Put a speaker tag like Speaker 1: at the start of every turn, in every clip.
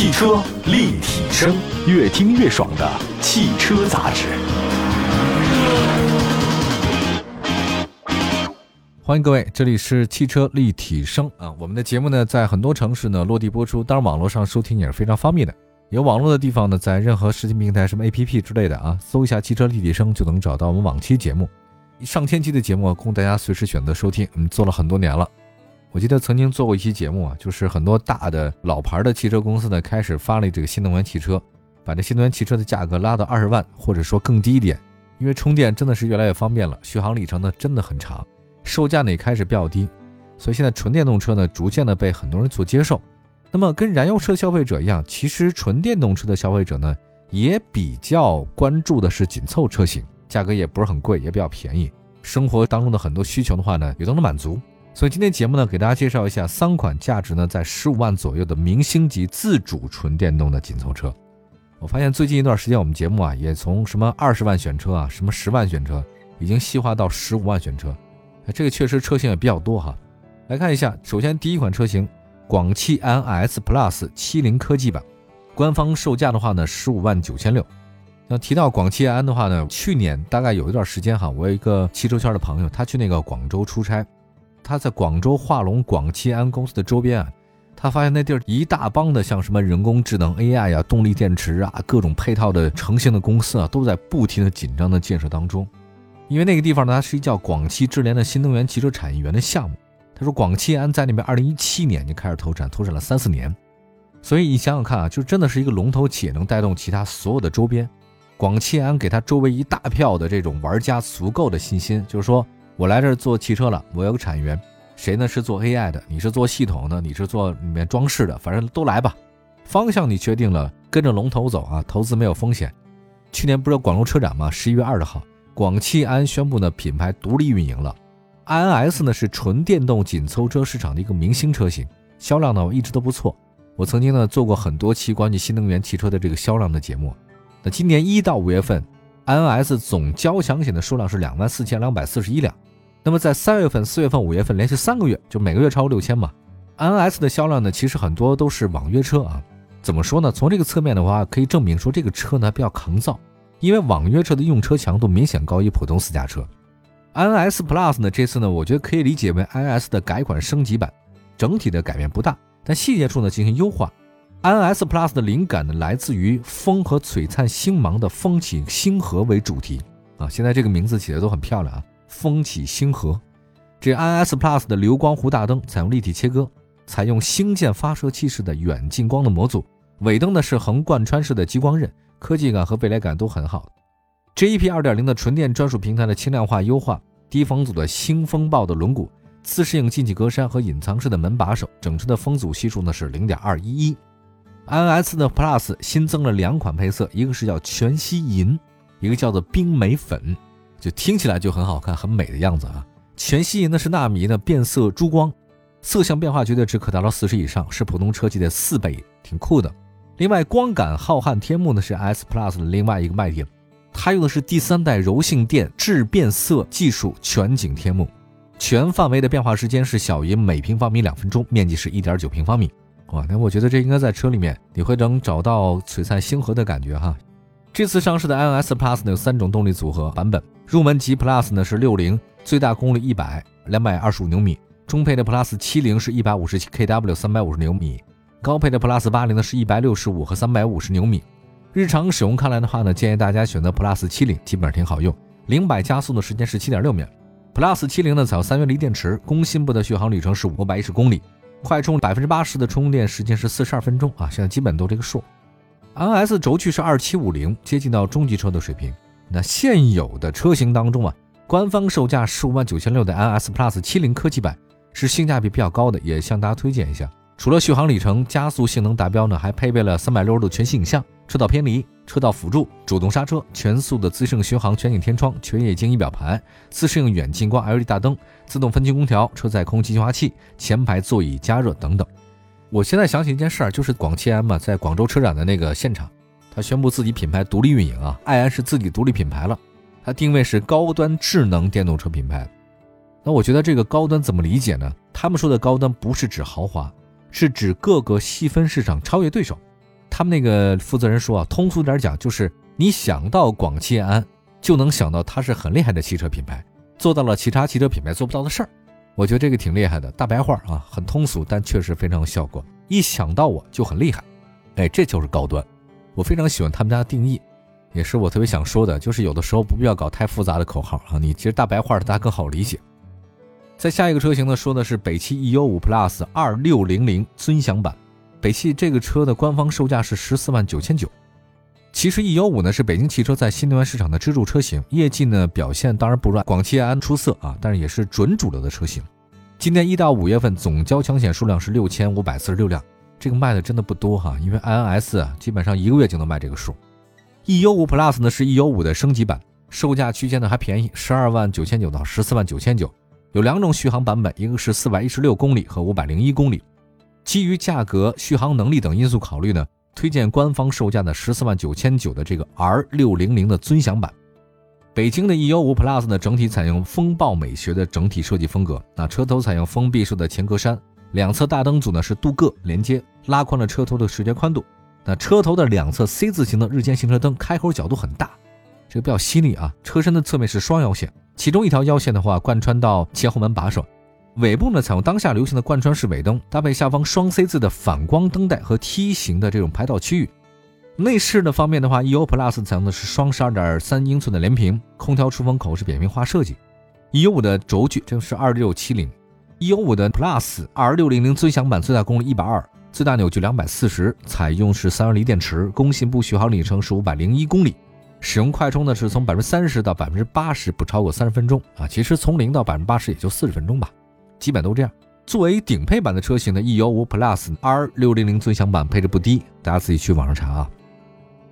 Speaker 1: 汽车立体声，越听越爽的汽车杂志。
Speaker 2: 欢迎各位，这里是汽车立体声啊。我们的节目呢，在很多城市呢落地播出，当然网络上收听也是非常方便的。有网络的地方呢，在任何视频平台，什么 APP 之类的啊，搜一下“汽车立体声”就能找到我们往期节目。上千期的节目供大家随时选择收听，我们做了很多年了。我记得曾经做过一期节目啊，就是很多大的老牌的汽车公司呢，开始发力这个新能源汽车，把这新能源汽车的价格拉到二十万，或者说更低一点，因为充电真的是越来越方便了，续航里程呢真的很长，售价呢也开始比较低，所以现在纯电动车呢逐渐的被很多人所接受。那么跟燃油车消费者一样，其实纯电动车的消费者呢也比较关注的是紧凑车型，价格也不是很贵，也比较便宜，生活当中的很多需求的话呢也都能满足。所以今天节目呢，给大家介绍一下三款价值呢在十五万左右的明星级自主纯电动的紧凑车。我发现最近一段时间，我们节目啊也从什么二十万选车啊，什么十万选车，已经细化到十五万选车。这个确实车型也比较多哈。来看一下，首先第一款车型，广汽安 S Plus 七零科技版，官方售价的话呢十五万九千六。那提到广汽安的话呢，去年大概有一段时间哈，我有一个汽车圈的朋友，他去那个广州出差。他在广州化龙广汽安公司的周边啊，他发现那地儿一大帮的像什么人工智能 AI 呀、动力电池啊、各种配套的成型的公司啊，都在不停的紧张的建设当中。因为那个地方呢，它是一叫广汽智联的新能源汽车产业园的项目。他说，广汽安在那边二零一七年就开始投产，投产了三四年。所以你想想看啊，就真的是一个龙头企业，能带动其他所有的周边。广汽安给他周围一大票的这种玩家足够的信心，就是说。我来这儿做汽车了，我有个产业园，谁呢是做 AI 的？你是做系统的？你是做里面装饰的？反正都来吧，方向你确定了，跟着龙头走啊，投资没有风险。去年不是广州车展吗？十一月二十号，广汽安宣布呢品牌独立运营了，i n s 呢是纯电动紧凑车市场的一个明星车型，销量呢一直都不错。我曾经呢做过很多期关于新能源汽车的这个销量的节目。那今年一到五月份，INS 总交强险的数量是两万四千两百四十一辆。那么在三月份、四月份、五月份连续三个月，就每个月超过六千嘛。i n s 的销量呢，其实很多都是网约车啊。怎么说呢？从这个侧面的话，可以证明说这个车呢比较抗造，因为网约车的用车强度明显高于普通私家车。NS Plus 呢，这次呢，我觉得可以理解为 NS 的改款升级版，整体的改变不大，但细节处呢进行优化。NS Plus 的灵感呢来自于风和璀璨星芒的风起星河为主题啊，现在这个名字起的都很漂亮啊。风起星河，这 INS Plus 的流光弧大灯采用立体切割，采用星舰发射器式的远近光的模组，尾灯呢是横贯穿式的激光刃，科技感和未来感都很好。GEP 二点零的纯电专属平台的轻量化优化，低风阻的星风暴的轮毂，自适应进气格栅和隐藏式的门把手，整车的风阻系数呢是零点二一一。INS 的 Plus 新增了两款配色，一个是叫全息银，一个叫做冰美粉。就听起来就很好看、很美的样子啊！全吸引的是纳米的变色珠光，色相变化绝对值可达到四十以上，是普通车级的四倍，挺酷的。另外，光感浩瀚天幕呢是 S Plus 的另外一个卖点，它用的是第三代柔性电致变色技术全景天幕，全范围的变化时间是小于每平方米两分钟，面积是一点九平方米。哇，那我觉得这应该在车里面你会能找到璀璨星河的感觉哈。这次上市的 INS Plus 呢有三种动力组合版本，入门级 Plus 呢是六零，最大功率一百两百二十五牛米；中配的 Plus 七零是一百五十 kW 三百五十牛米；高配的 Plus 八零呢是一百六十五和三百五十牛米。日常使用看来的话呢，建议大家选择 Plus 七零，基本上挺好用。零百加速的时间是七点六秒。Plus 七零呢采用三元锂电池，工信部的续航里程是五百一十公里，快充百分之八十的充电时间是四十二分钟啊，现在基本都这个数。NS 轴距是二七五零，接近到中级车的水平。那现有的车型当中啊，官方售价十五万九千六的 NS Plus 七零科技版是性价比比较高的，也向大家推荐一下。除了续航里程、加速性能达标呢，还配备了三百六十度全息影像、车道偏离、车道辅助、主动刹车、全速的自适应巡航、全景天窗、全液晶仪表盘、自适应远近光 LED 大灯、自动分区空调、车载空气净化器、前排座椅加热等等。我现在想起一件事儿，就是广汽安嘛，在广州车展的那个现场，宣布自己品牌独立运营啊，爱安是自己独立品牌了，它定位是高端智能电动车品牌。那我觉得这个高端怎么理解呢？他们说的高端不是指豪华，是指各个细分市场超越对手。他们那个负责人说啊，通俗点讲，就是你想到广汽埃安，就能想到它是很厉害的汽车品牌，做到了其他汽车品牌做不到的事儿。我觉得这个挺厉害的，大白话啊，很通俗，但确实非常有效果。一想到我就很厉害，哎，这就是高端。我非常喜欢他们家的定义，也是我特别想说的，就是有的时候不必要搞太复杂的口号啊，你其实大白话大家更好理解。在下一个车型呢，说的是北汽 E65 Plus 二六零零尊享版。北汽这个车的官方售价是十四万九千九。其实 E65 呢是北京汽车在新能源市场的支柱车型，业绩呢表现当然不如广汽埃安出色啊，但是也是准主流的车型。今年一到五月份总交强险数量是六千五百四十六辆，这个卖的真的不多哈，因为 INS 啊基本上一个月就能卖这个数。E65 Plus 呢是 E65 的升级版，售价区间呢还便宜，十二万九千九到十四万九千九。有两种续航版本，一个是四百一十六公里和五百零一公里。基于价格、续航能力等因素考虑呢，推荐官方售价的十四万九千九的这个 R 六零零的尊享版。北京的 e u 五 Plus 呢，整体采用风暴美学的整体设计风格。那车头采用封闭式的前格栅，两侧大灯组呢是镀铬连接，拉宽了车头的视觉宽度。那车头的两侧 C 字形的日间行车灯开口角度很大，这个比较犀利啊。车身的侧面是双腰线。其中一条腰线的话，贯穿到前后门把手；尾部呢，采用当下流行的贯穿式尾灯，搭配下方双 C 字的反光灯带和梯形的这种排道区域。内饰的方面的话，E O Plus 采用的是双十二点三英寸的连屏，空调出风口是扁平化设计。E O 五的轴距这是二六七零，E O 五的 Plus 二六零零尊享版最大功率一百二，最大扭矩两百四十，采用是三元锂电池，工信部续航里程是五百零一公里。使用快充呢，是从百分之三十到百分之八十，不超过三十分钟啊。其实从零到百分之八十也就四十分钟吧，基本都这样。作为顶配版的车型呢，E 幺五 Plus R 六零零尊享版配置不低，大家自己去网上查啊。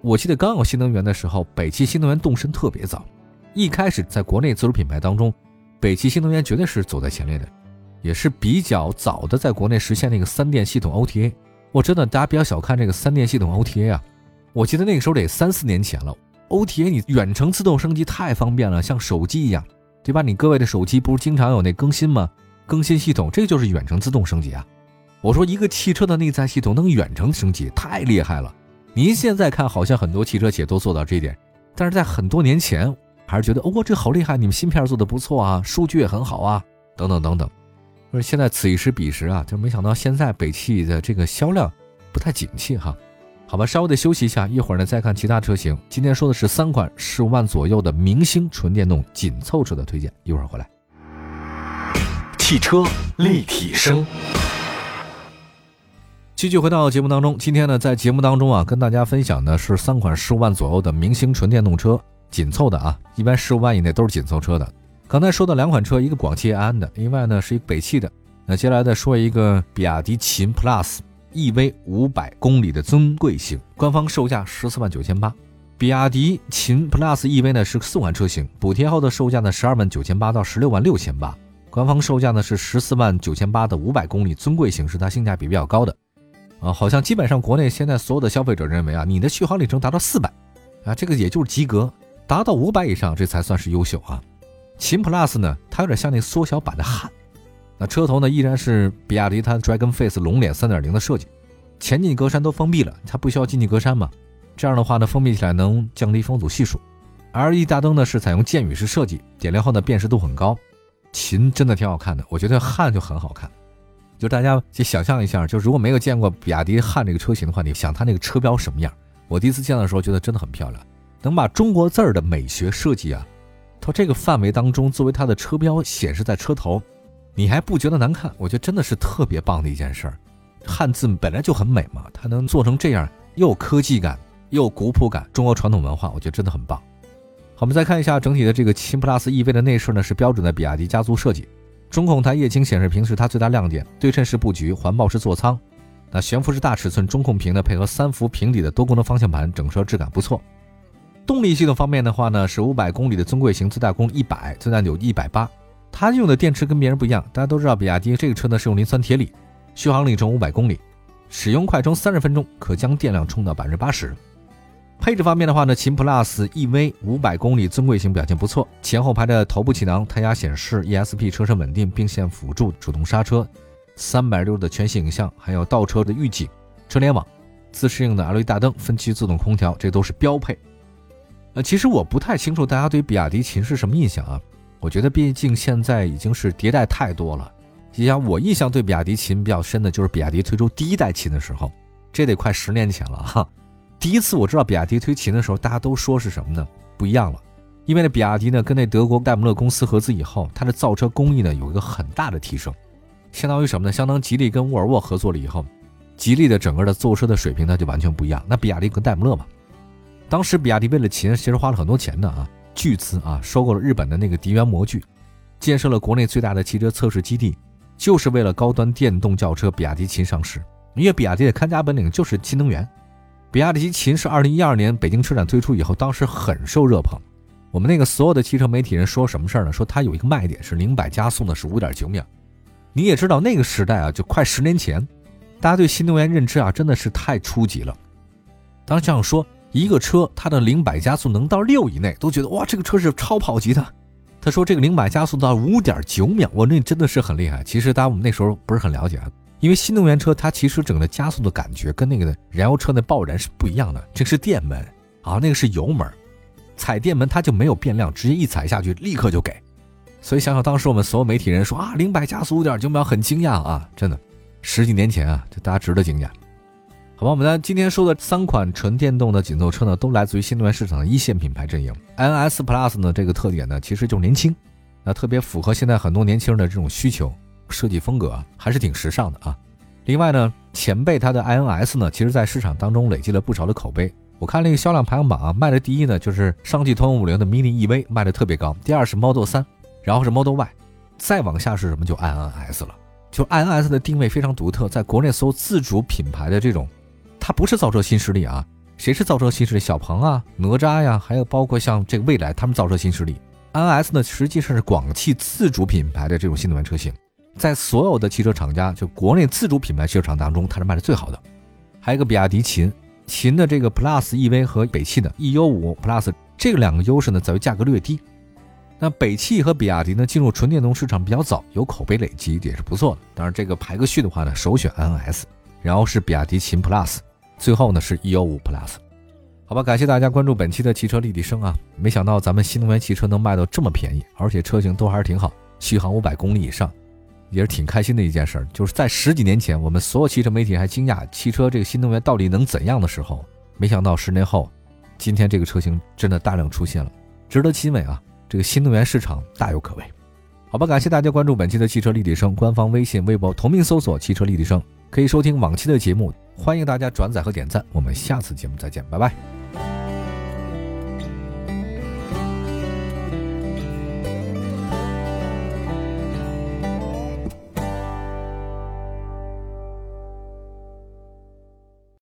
Speaker 2: 我记得刚有新能源的时候，北汽新能源动身特别早，一开始在国内自主品牌当中，北汽新能源绝对是走在前列的，也是比较早的在国内实现那个三电系统 OTA。我真的大家不要小看这个三电系统 OTA 啊，我记得那个时候得三四年前了。OTA 你远程自动升级太方便了，像手机一样，对吧？你各位的手机不是经常有那更新吗？更新系统，这就是远程自动升级啊！我说一个汽车的内在系统能远程升级，太厉害了。您现在看好像很多汽车企业都做到这一点，但是在很多年前还是觉得哦，这好厉害，你们芯片做的不错啊，数据也很好啊，等等等等。说现在此一时彼时啊，就没想到现在北汽的这个销量不太景气哈。好吧，稍微的休息一下，一会儿呢再看其他车型。今天说的是三款十五万左右的明星纯电动紧凑车的推荐，一会儿回来。
Speaker 1: 汽车立体声，
Speaker 2: 继续回到节目当中。今天呢，在节目当中啊，跟大家分享的是三款十五万左右的明星纯电动车，紧凑的啊，一般十五万以内都是紧凑车的。刚才说的两款车，一个广汽埃安的，另外呢是一个北汽的。那接下来再说一个比亚迪秦 PLUS。EV 五百公里的尊贵型，官方售价十四万九千八。比亚迪秦 PLUS EV 呢是四款车型，补贴后的售价呢十二万九千八到十六万六千八。官方售价呢是十四万九千八的五百公里尊贵型，是它性价比比较高的。啊，好像基本上国内现在所有的消费者认为啊，你的续航里程达到四百，啊，这个也就是及格；达到五百以上，这才算是优秀啊。秦 PLUS 呢，它有点像那缩小版的汉。那车头呢，依然是比亚迪它 Dragon Face 龙脸3.0的设计，前进格栅都封闭了，它不需要进气格栅嘛？这样的话呢，封闭起来能降低风阻系数。LED 大灯呢是采用箭雨式设计，点亮后呢辨识度很高。秦真的挺好看的，我觉得汉就很好看。就大家去想象一下，就如果没有见过比亚迪汉这个车型的话，你想它那个车标什么样？我第一次见到的时候觉得真的很漂亮，能把中国字儿的美学设计啊，这个范围当中作为它的车标显示在车头。你还不觉得难看？我觉得真的是特别棒的一件事儿。汉字本来就很美嘛，它能做成这样，又科技感，又古朴感，中国传统文化，我觉得真的很棒。好，我们再看一下整体的这个秦 PLUS EV 的内饰呢，是标准的比亚迪家族设计。中控台液晶显示屏是它最大亮点，对称式布局，环抱式座舱。那悬浮式大尺寸中控屏呢，配合三幅平底的多功能方向盘，整车质感不错。动力系统方面的话呢，是五百公里的尊贵型，最大功率一百，最大扭矩一百八。它用的电池跟别人不一样，大家都知道，比亚迪这个车呢是用磷酸铁锂，续航里程五百公里，使用快充三十分钟可将电量充到百分之八十。配置方面的话呢，秦 PLUS EV 五百公里尊贵型表现不错，前后排的头部气囊、胎压显示、ESP 车身稳定并线辅助、主动刹车、三百六的全息影像，还有倒车的预警、车联网、自适应的 LED 大灯、分区自动空调，这都是标配。其实我不太清楚大家对比亚迪秦是什么印象啊？我觉得毕竟现在已经是迭代太多了。你想，我印象对比亚迪秦比较深的就是比亚迪推出第一代秦的时候，这得快十年前了哈。第一次我知道比亚迪推秦的时候，大家都说是什么呢？不一样了，因为呢，比亚迪呢跟那德国戴姆勒公司合资以后，它的造车工艺呢有一个很大的提升，相当于什么呢？相当吉利跟沃尔沃合作了以后，吉利的整个的造车的水平它就完全不一样。那比亚迪跟戴姆勒嘛，当时比亚迪为了秦，其实花了很多钱的啊，巨资啊，收购了日本的那个迪源模具，建设了国内最大的汽车测试基地，就是为了高端电动轿车比亚迪秦上市。因为比亚迪的看家本领就是新能源。比亚迪秦是二零一二年北京车展推出以后，当时很受热捧。我们那个所有的汽车媒体人说什么事儿呢？说它有一个卖点是零百加速呢是五点九秒。你也知道那个时代啊，就快十年前，大家对新能源认知啊真的是太初级了。当时这样说，一个车它的零百加速能到六以内，都觉得哇这个车是超跑级的。他说这个零百加速到五点九秒，我那真的是很厉害。其实大家我们那时候不是很了解啊。因为新能源车它其实整个加速的感觉跟那个燃油车那爆燃是不一样的，这是电门啊，那个是油门，踩电门它就没有变量，直接一踩下去立刻就给。所以想想当时我们所有媒体人说啊，零百加速五点九秒很惊讶啊，真的，十几年前啊，这大家值得惊讶。好吧，我们呢今天说的三款纯电动的紧凑车呢，都来自于新能源市场的一线品牌阵营。iNS Plus 呢这个特点呢，其实就是年轻，那特别符合现在很多年轻人的这种需求。设计风格还是挺时尚的啊。另外呢，前辈它的 iNS 呢，其实在市场当中累积了不少的口碑。我看那个销量排行榜啊，卖的第一呢就是上汽通用五菱的 Mini EV 卖的特别高，第二是 Model 3，然后是 Model Y，再往下是什么？就 iNS 了。就 iNS 的定位非常独特，在国内所有自主品牌的这种，它不是造车新势力啊。谁是造车新势力？小鹏啊、哪吒呀，还有包括像这个蔚来，他们造车新势力。N S 呢，实际上是广汽自主品牌的这种新能源车型。在所有的汽车厂家，就国内自主品牌汽车厂当中，它是卖的最好的。还有一个比亚迪秦，秦的这个 Plus EV 和北汽的 EU5 Plus 这两个优势呢，在于价格略低。那北汽和比亚迪呢，进入纯电动市场比较早，有口碑累积也是不错的。当然，这个排个序的话呢，首选 N S，然后是比亚迪秦 Plus，最后呢是 EU5 Plus。好吧，感谢大家关注本期的汽车立体声啊！没想到咱们新能源汽车能卖到这么便宜，而且车型都还是挺好，续航五百公里以上。也是挺开心的一件事儿，就是在十几年前，我们所有汽车媒体还惊讶汽车这个新能源到底能怎样的时候，没想到十年后，今天这个车型真的大量出现了，值得欣慰啊！这个新能源市场大有可为。好吧，感谢大家关注本期的汽车立体声官方微信、微博同名搜索“汽车立体声”，可以收听往期的节目。欢迎大家转载和点赞，我们下次节目再见，拜拜。